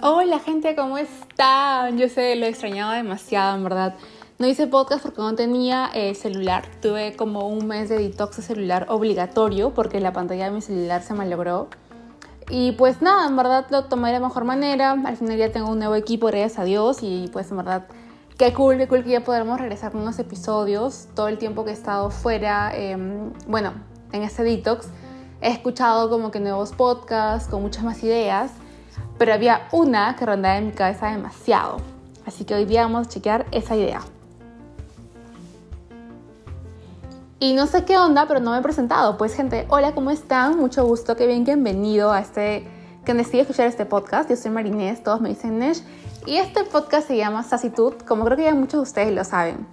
Hola gente, ¿cómo están? Yo sé, lo he extrañado demasiado, en verdad. No hice podcast porque no tenía eh, celular. Tuve como un mes de detox de celular obligatorio porque la pantalla de mi celular se malogró. Y pues nada, en verdad lo tomé de la mejor manera. Al final ya tengo un nuevo equipo, gracias a Dios. Y pues en verdad, qué cool, qué cool que ya podremos regresar con unos episodios. Todo el tiempo que he estado fuera, em, bueno, en este detox, he escuchado como que nuevos podcasts con muchas más ideas pero había una que rondaba en mi cabeza demasiado. Así que hoy día vamos a chequear esa idea. Y no sé qué onda, pero no me he presentado. Pues gente, hola, ¿cómo están? Mucho gusto, qué bien, bienvenido a este, que decidí escuchar este podcast. Yo soy Marinés, todos me dicen Nesh. Y este podcast se llama Sacitud, como creo que ya muchos de ustedes lo saben.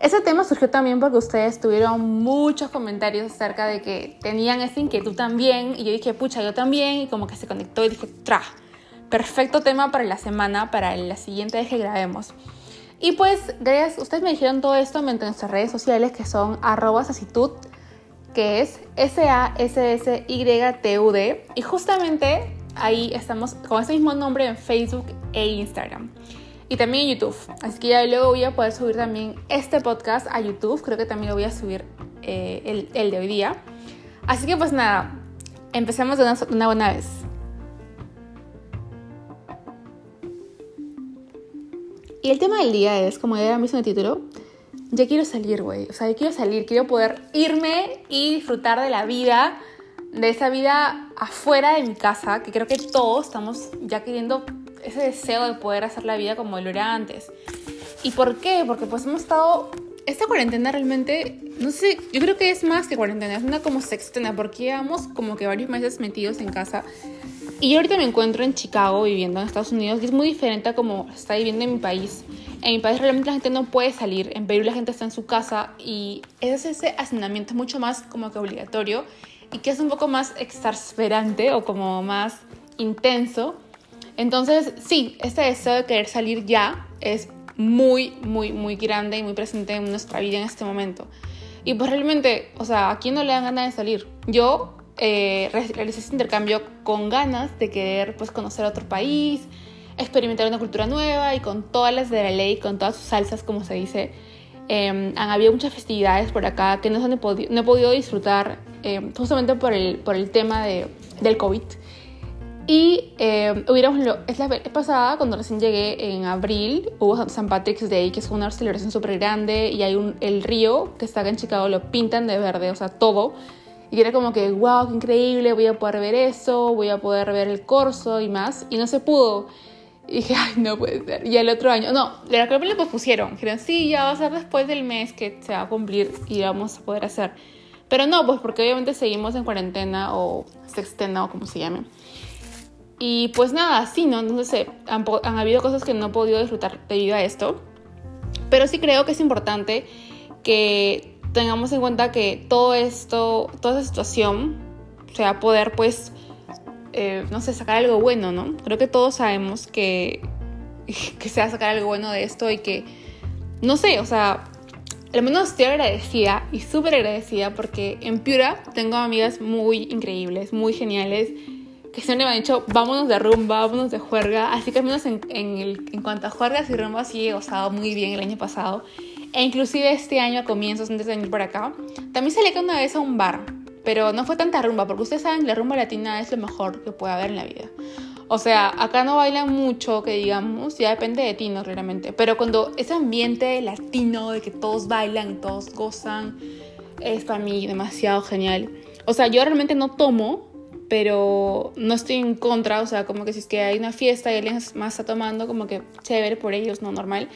Ese tema surgió también porque ustedes tuvieron muchos comentarios acerca de que tenían esa inquietud también. Y yo dije, pucha, yo también. Y como que se conectó y dije, tra, perfecto tema para la semana, para la siguiente vez que grabemos. Y pues, gracias, ustedes me dijeron todo esto mediante nuestras redes sociales que son arroba que es S-A-S-S-Y-T-U-D. Y justamente ahí estamos con ese mismo nombre en Facebook e Instagram. Y también en YouTube. Así que ya luego voy a poder subir también este podcast a YouTube. Creo que también lo voy a subir eh, el, el, de hoy día. Así que pues nada, empecemos de una, de una buena vez. Y el tema del día es, como ya visto en el título, ya quiero salir, güey. O sea, ya quiero salir, quiero poder irme y disfrutar de la vida, de esa vida afuera de mi casa, que creo que todos estamos ya queriendo ese deseo de poder hacer la vida como lo era antes. ¿Y por qué? Porque pues hemos estado... Esta cuarentena realmente, no sé, yo creo que es más que cuarentena, es una como sextena, porque llevamos como que varios meses metidos en casa y yo ahorita me encuentro en Chicago viviendo en Estados Unidos y es muy diferente a como está viviendo en mi país. En mi país realmente la gente no puede salir, en Perú la gente está en su casa y es ese hacinamiento mucho más como que obligatorio y que es un poco más exasperante o como más intenso. Entonces, sí, este deseo de querer salir ya es muy, muy, muy grande y muy presente en nuestra vida en este momento. Y pues realmente, o sea, ¿a quién no le dan ganas de salir? Yo eh, realicé ese intercambio con ganas de querer pues, conocer otro país, experimentar una cultura nueva y con todas las de la ley, con todas sus salsas, como se dice. Eh, han habido muchas festividades por acá que no, he, no he podido disfrutar em, justamente por el, por el tema de, del COVID. Y eh, hubiéramos, es la vez pasada, cuando recién llegué en abril, hubo St. Patrick's Day, que es una celebración súper grande, y hay un, el río que está acá en Chicago, lo pintan de verde, o sea, todo. Y era como que, wow, qué increíble, voy a poder ver eso, voy a poder ver el corso y más. Y no se pudo. Y dije, ay, no puede ser. Y el otro año, no, la que le pospusieron. Dijeron, sí, ya va a ser después del mes que se va a cumplir y vamos a poder hacer. Pero no, pues porque obviamente seguimos en cuarentena o sextena o como se llame. Y pues nada, sí, ¿no? Entonces han habido cosas que no he podido disfrutar debido a esto. Pero sí creo que es importante que tengamos en cuenta que todo esto, toda esa situación, o sea, poder pues, eh, no sé, sacar algo bueno, ¿no? Creo que todos sabemos que, que se va a sacar algo bueno de esto y que, no sé, o sea, al menos estoy agradecida y súper agradecida porque en Piura tengo amigas muy increíbles, muy geniales, que siempre me han dicho, vámonos de rumba, vámonos de juerga, así que al menos en, en, en cuanto a juergas y rumba sí he gozado muy bien el año pasado e inclusive este año a comienzos, antes de venir por acá, también salí una vez a un bar, pero no fue tanta rumba, porque ustedes saben la rumba latina es lo mejor que puede haber en la vida. O sea, acá no bailan mucho, que digamos, ya depende de ti, no realmente. Pero cuando ese ambiente latino de que todos bailan, todos gozan, es para mí demasiado genial. O sea, yo realmente no tomo, pero no estoy en contra. O sea, como que si es que hay una fiesta y alguien más está tomando, como que chévere por ellos, no normal.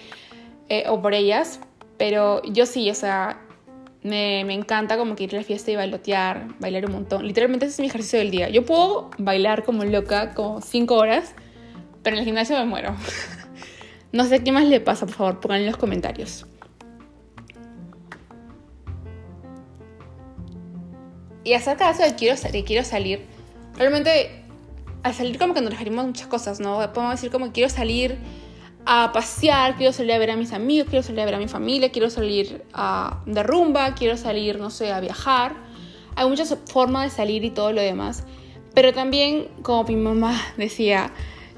Eh, o por ellas. Pero yo sí, o sea, me, me, encanta como que ir a la fiesta y bailotear, bailar un montón. Literalmente ese es mi ejercicio del día. Yo puedo bailar como loca, como 5 horas, pero en el gimnasio me muero. no sé qué más le pasa, por favor, pongan en los comentarios. Y acerca de eso de quiero salir, quiero salir, realmente al salir como que nos referimos muchas cosas, ¿no? Podemos decir como quiero salir a pasear, quiero salir a ver a mis amigos, quiero salir a ver a mi familia, quiero salir a, de rumba, quiero salir, no sé, a viajar. Hay muchas formas de salir y todo lo demás. Pero también, como mi mamá decía,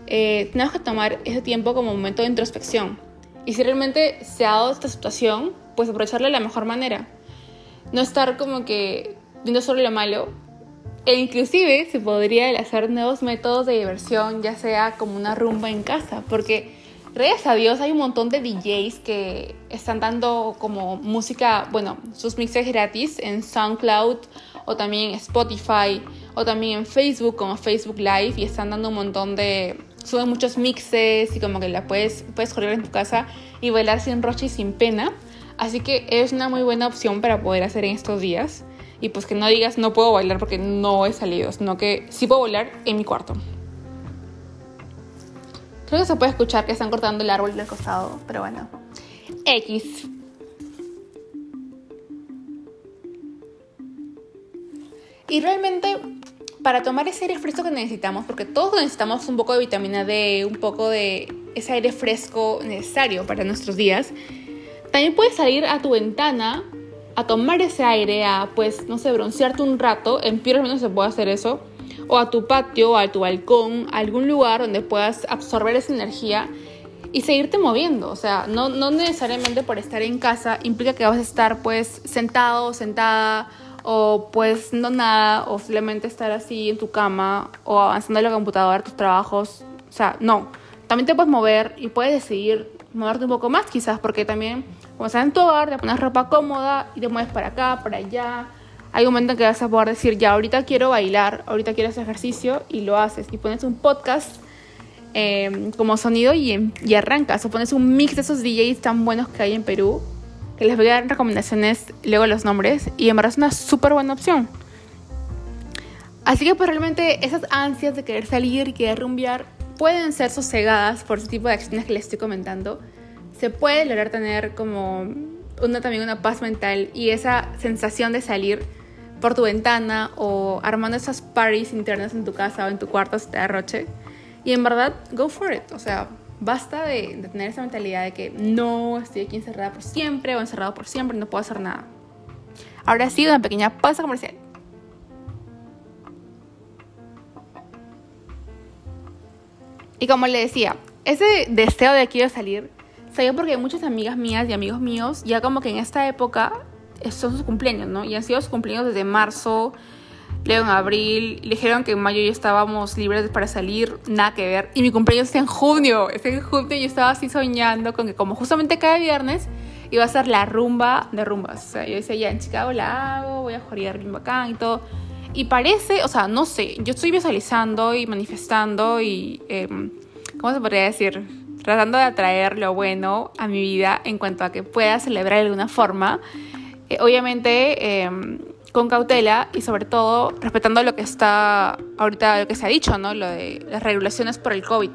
eh, tenemos que tomar ese tiempo como momento de introspección. Y si realmente se ha dado esta situación, pues aprovecharla de la mejor manera. No estar como que viendo solo lo malo. E inclusive se podría hacer nuevos métodos de diversión, ya sea como una rumba en casa, porque gracias a Dios hay un montón de DJs que están dando como música, bueno, sus mixes gratis en SoundCloud o también Spotify o también en Facebook como Facebook Live y están dando un montón de suben muchos mixes y como que la puedes puedes correr en tu casa y bailar sin roche y sin pena. Así que es una muy buena opción para poder hacer en estos días. Y pues que no digas no puedo bailar porque no he salido, sino que sí puedo bailar en mi cuarto. Creo que se puede escuchar que están cortando el árbol del costado, pero bueno. X. Y realmente para tomar ese aire fresco que necesitamos, porque todos necesitamos un poco de vitamina D, un poco de ese aire fresco necesario para nuestros días, también puedes salir a tu ventana a tomar ese aire, a pues, no sé, broncearte un rato, en pie al menos se puede hacer eso, o a tu patio, o a tu balcón, a algún lugar donde puedas absorber esa energía y seguirte moviendo. O sea, no, no necesariamente por estar en casa implica que vas a estar pues sentado, sentada o pues no nada, o simplemente estar así en tu cama o avanzando en la computadora, tus trabajos. O sea, no. También te puedes mover y puedes decidir moverte un poco más quizás, porque también como estás en tu hogar, te pones ropa cómoda y te mueves para acá, para allá. Hay un momento en que vas a poder decir, ya, ahorita quiero bailar, ahorita quiero hacer ejercicio y lo haces. Y pones un podcast em, como sonido y, y arrancas. O pones un mix de esos DJs tan buenos que hay en Perú que les voy a dar recomendaciones luego los nombres y en verdad es una súper buena opción. Así que pues realmente esas ansias de querer salir y querer rumbear pueden ser sosegadas por ese tipo de acciones que les estoy comentando. Se puede lograr tener como una, también una paz mental y esa sensación de salir por tu ventana o armando esas parties internas en tu casa o en tu cuarto de arroche. Y en verdad, go for it. O sea, Basta de, tener esa mentalidad de que no estoy aquí encerrada por siempre o encerrado por siempre, no puedo hacer nada. Ahora sí, una pequeña pausa comercial. Y como le decía, ese deseo de quiero salir salió porque muchas amigas mías y amigos míos ya como que en esta época son sus cumpleaños, ¿no? Y han sido sus cumpleaños desde marzo, Luego en abril, dijeron que en mayo ya estábamos libres para salir, nada que ver. Y mi cumpleaños es en junio, es en junio y yo estaba así soñando con que como justamente cada viernes iba a ser la rumba de rumbas. O sea, yo decía, ya en Chicago la hago, voy a jugar bien bacán y todo. Y parece, o sea, no sé, yo estoy visualizando y manifestando y, em, ¿cómo se podría decir? Tratando de atraer lo bueno a mi vida en cuanto a que pueda celebrar de alguna forma. Eh, obviamente, em, con cautela y sobre todo respetando lo que está ahorita, lo que se ha dicho, ¿no? Lo de las regulaciones por el COVID.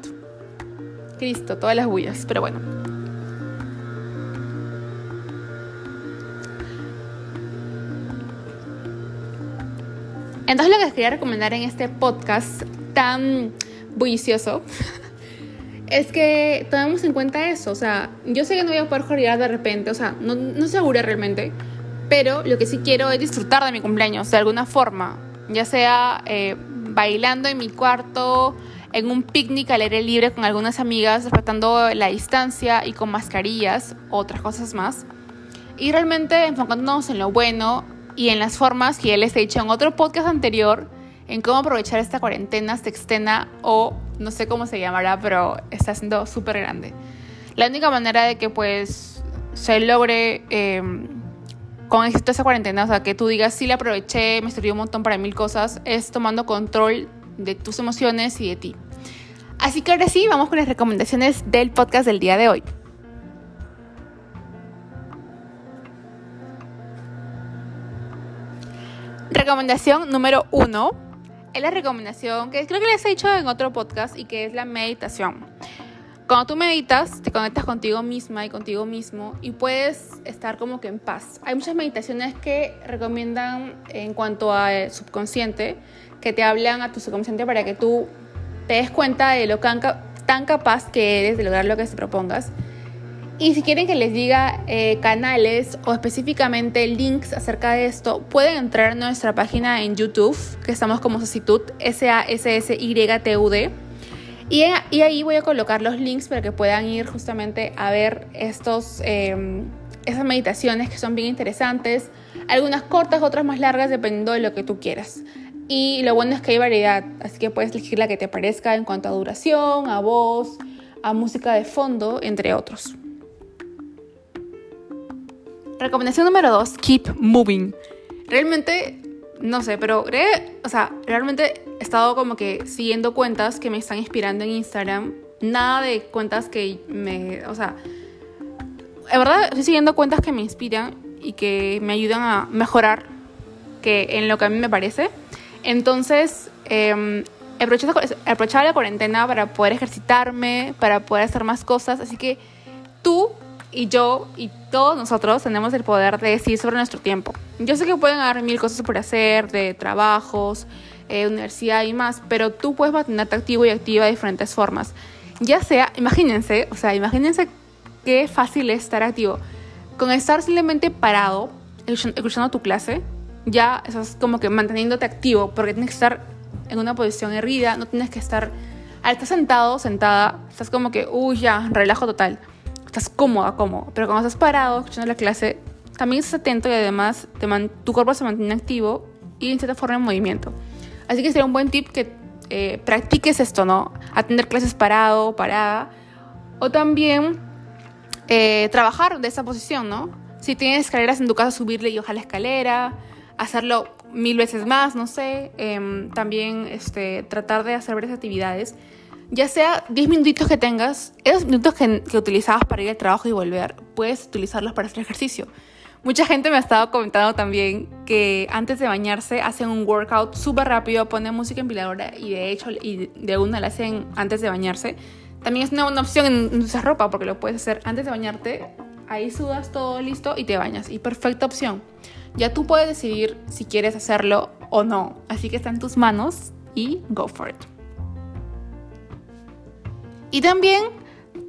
Cristo, todas las bullas, pero bueno. Entonces lo que les quería recomendar en este podcast tan bullicioso es que tomemos en cuenta eso. O sea, yo sé que no voy a poder joder de repente, o sea, no, no segura realmente pero lo que sí quiero es disfrutar de mi cumpleaños de alguna forma, ya sea eh, bailando en mi cuarto, en un picnic al aire libre con algunas amigas, respetando la distancia y con mascarillas, otras cosas más. Y realmente enfocándonos en lo bueno y en las formas que ya les he dicho en otro podcast anterior, en cómo aprovechar esta cuarentena sextena o no sé cómo se llamará, pero está siendo súper grande. La única manera de que pues se logre... Eh, con éxito esa cuarentena, o sea, que tú digas, sí la aproveché, me sirvió un montón para mil cosas, es tomando control de tus emociones y de ti. Así que ahora sí, vamos con las recomendaciones del podcast del día de hoy. Recomendación número uno es la recomendación que creo que les he dicho en otro podcast y que es la meditación. Cuando tú meditas, te conectas contigo misma y contigo mismo y puedes estar como que en paz. Hay muchas meditaciones que recomiendan en cuanto a subconsciente, que te hablan a tu subconsciente para que tú te des cuenta de lo tan, capaz que eres de lograr lo que te propongas. Y si quieren que les diga eh, canales o específicamente links acerca de esto, pueden entrar a nuestra página en YouTube, que estamos como Sasitud, S-A-S-S-Y-T-U-D Y, ahí voy a colocar los links para que puedan ir justamente a ver estos, em, esas meditaciones que son bien interesantes. Algunas cortas, otras más largas, dependiendo de lo que tú quieras. Y lo bueno es que hay variedad, así que puedes elegir la que te parezca en cuanto a duración, a voz, a música de fondo, entre otros. Recomendación número 2, keep moving. Realmente, no sé, pero o sea, realmente he estado como que siguiendo cuentas que me están inspirando en Instagram. Nada de cuentas que me, o sea, de verdad estoy siguiendo cuentas que me inspiran y que me ayudan a mejorar que en lo que a mí me parece. Entonces, eh, aprovechaba la cuarentena para poder ejercitarme, para poder hacer más cosas. Así que tú y yo y todos nosotros tenemos el poder de decidir sobre nuestro tiempo. Yo sé que pueden haber mil cosas por hacer, de trabajos, eh, universidad y más, pero tú puedes mantenerte activo y activa de diferentes formas. Ya sea, imagínense, o sea, imagínense qué fácil es estar activo. Con estar simplemente parado, escuchando tu clase, ya estás como que manteniéndote activo, porque tienes que estar en una posición erguida, no tienes que estar, al estar sentado, sentada, estás como que, uy, ya, relajo total, estás cómoda, cómodo, pero cuando estás parado, escuchando la clase, también estás atento y además tu cuerpo se mantiene activo y en cierta forma en movimiento. Así que sería un buen tip que eh, practiques esto, ¿no? Atender clases parado, parada, o también eh, trabajar de esa posición, ¿no? Si tienes escaleras en tu casa, subirle y ojalá escalera, hacerlo mil veces más, no sé. Em, también este, tratar de hacer varias actividades. Ya sea 10 minutitos que tengas, esos minutos que, que, utilizabas para ir al trabajo y volver, puedes utilizarlos para hacer ejercicio. Mucha gente me ha estado comentando también que antes de bañarse hacen un workout súper rápido, ponen música empiladora y de hecho y de una la hacen antes de bañarse. También es una buena opción en usar ropa porque lo puedes hacer antes de bañarte. Ahí sudas todo listo y te bañas. Y perfecta opción. Ya tú puedes decidir si quieres hacerlo o no. Así que está en tus manos y go for it. Y también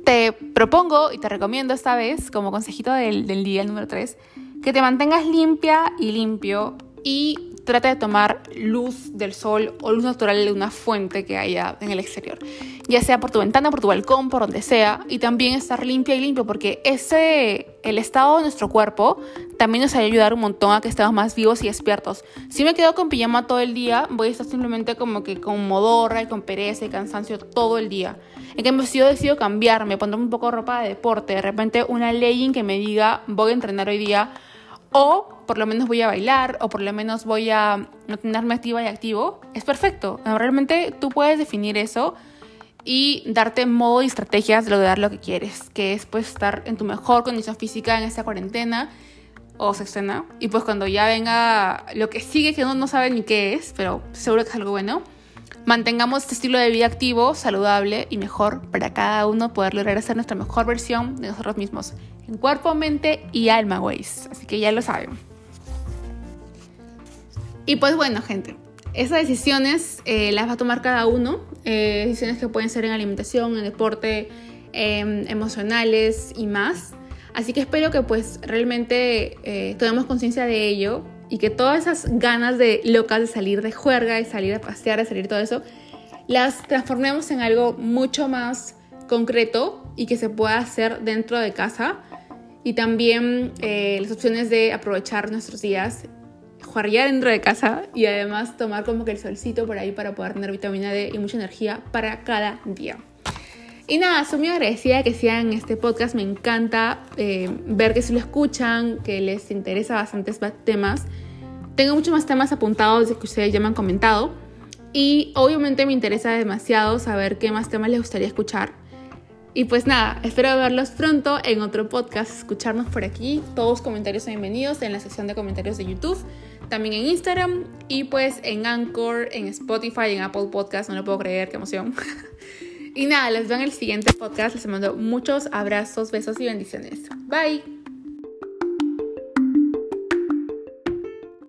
te propongo y te recomiendo esta vez, como consejito del, día número 3, que te mantengas limpia y limpio y trata de tomar luz del sol o luz natural de una fuente que haya en el exterior, ya sea por tu ventana, por tu balcón, por donde sea, y también estar limpia y limpio, porque ese, el estado de nuestro cuerpo también nos va a ayudar un montón a que estemos más vivos y despiertos. Si me quedo con pijama todo el día, voy a estar simplemente como que con modorra y con pereza y cansancio todo el día. En cambio, si yo decido cambiarme, ponerme un poco de ropa de deporte, de repente una legging que me diga voy a entrenar hoy día, o por lo menos voy a bailar, o por lo menos voy a mantenerme activa y activo, es perfecto. Realmente tú puedes definir eso y darte modo y estrategias de lograr lo que quieres, que es pues estar en tu mejor condición física en esta cuarentena o sexena. Y pues cuando ya venga lo que sigue, que uno no sabe ni qué es, pero seguro que es algo bueno, mantengamos este estilo de vida activo, saludable y mejor para cada uno poder lograr ser nuestra mejor versión de nosotros mismos, en cuerpo, mente y alma, ways. Así que ya lo saben. Y pues bueno, gente, esas decisiones eh, las va a tomar cada uno, eh, decisiones que pueden ser en alimentación, en deporte, em, emocionales y más. Así que espero que pues realmente eh, tomemos conciencia de ello y que todas esas ganas de locas de salir de juerga, de salir a pasear, de salir todo eso, las transformemos en algo mucho más concreto y que se pueda hacer dentro de casa. Y también eh, las opciones de aprovechar nuestros días, jugar dentro de casa y además tomar como que el solcito por ahí para poder tener vitamina D y mucha energía para cada día. Y nada, soy muy agradecida que sigan este podcast. Me encanta eh, ver que se lo escuchan, que les interesa bastantes temas. Tengo muchos más temas apuntados de que ustedes ya me han comentado. Y obviamente me interesa demasiado saber qué más temas les gustaría escuchar. Y pues nada, espero verlos pronto en otro podcast, escucharnos por aquí. Todos comentarios son bienvenidos en la sección de comentarios de YouTube, también en Instagram y pues en Anchor, en Spotify, en Apple Podcast. No lo puedo creer, qué emoción. Y nada, les veo en el siguiente podcast. Les mando muchos abrazos, besos y bendiciones. Bye.